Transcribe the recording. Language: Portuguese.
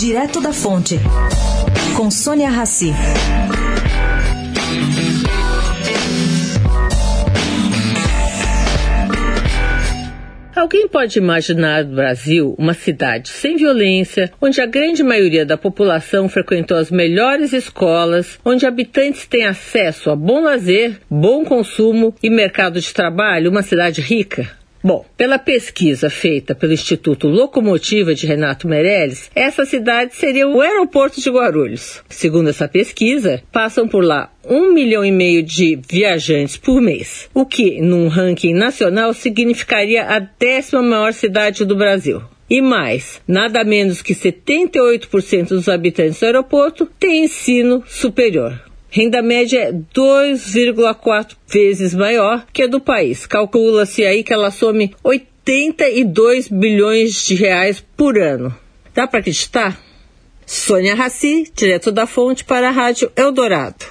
Direto da Fonte, com Sônia Rassi. Alguém pode imaginar no Brasil uma cidade sem violência, onde a grande maioria da população frequentou as melhores escolas, onde habitantes têm acesso a bom lazer, bom consumo e mercado de trabalho, uma cidade rica? Bom, pela pesquisa feita pelo Instituto Locomotiva de Renato Meirelles, essa cidade seria o aeroporto de Guarulhos. Segundo essa pesquisa, passam por lá um milhão e meio de viajantes por mês, o que, num ranking nacional, significaria a décima maior cidade do Brasil. E mais, nada menos que 78% dos habitantes do aeroporto têm ensino superior. Renda média é 2,4 vezes maior que a do país. Calcula-se aí que ela some 82 bilhões de reais por ano. Dá para acreditar? Sônia Raci, direto da fonte para a Rádio Eldorado.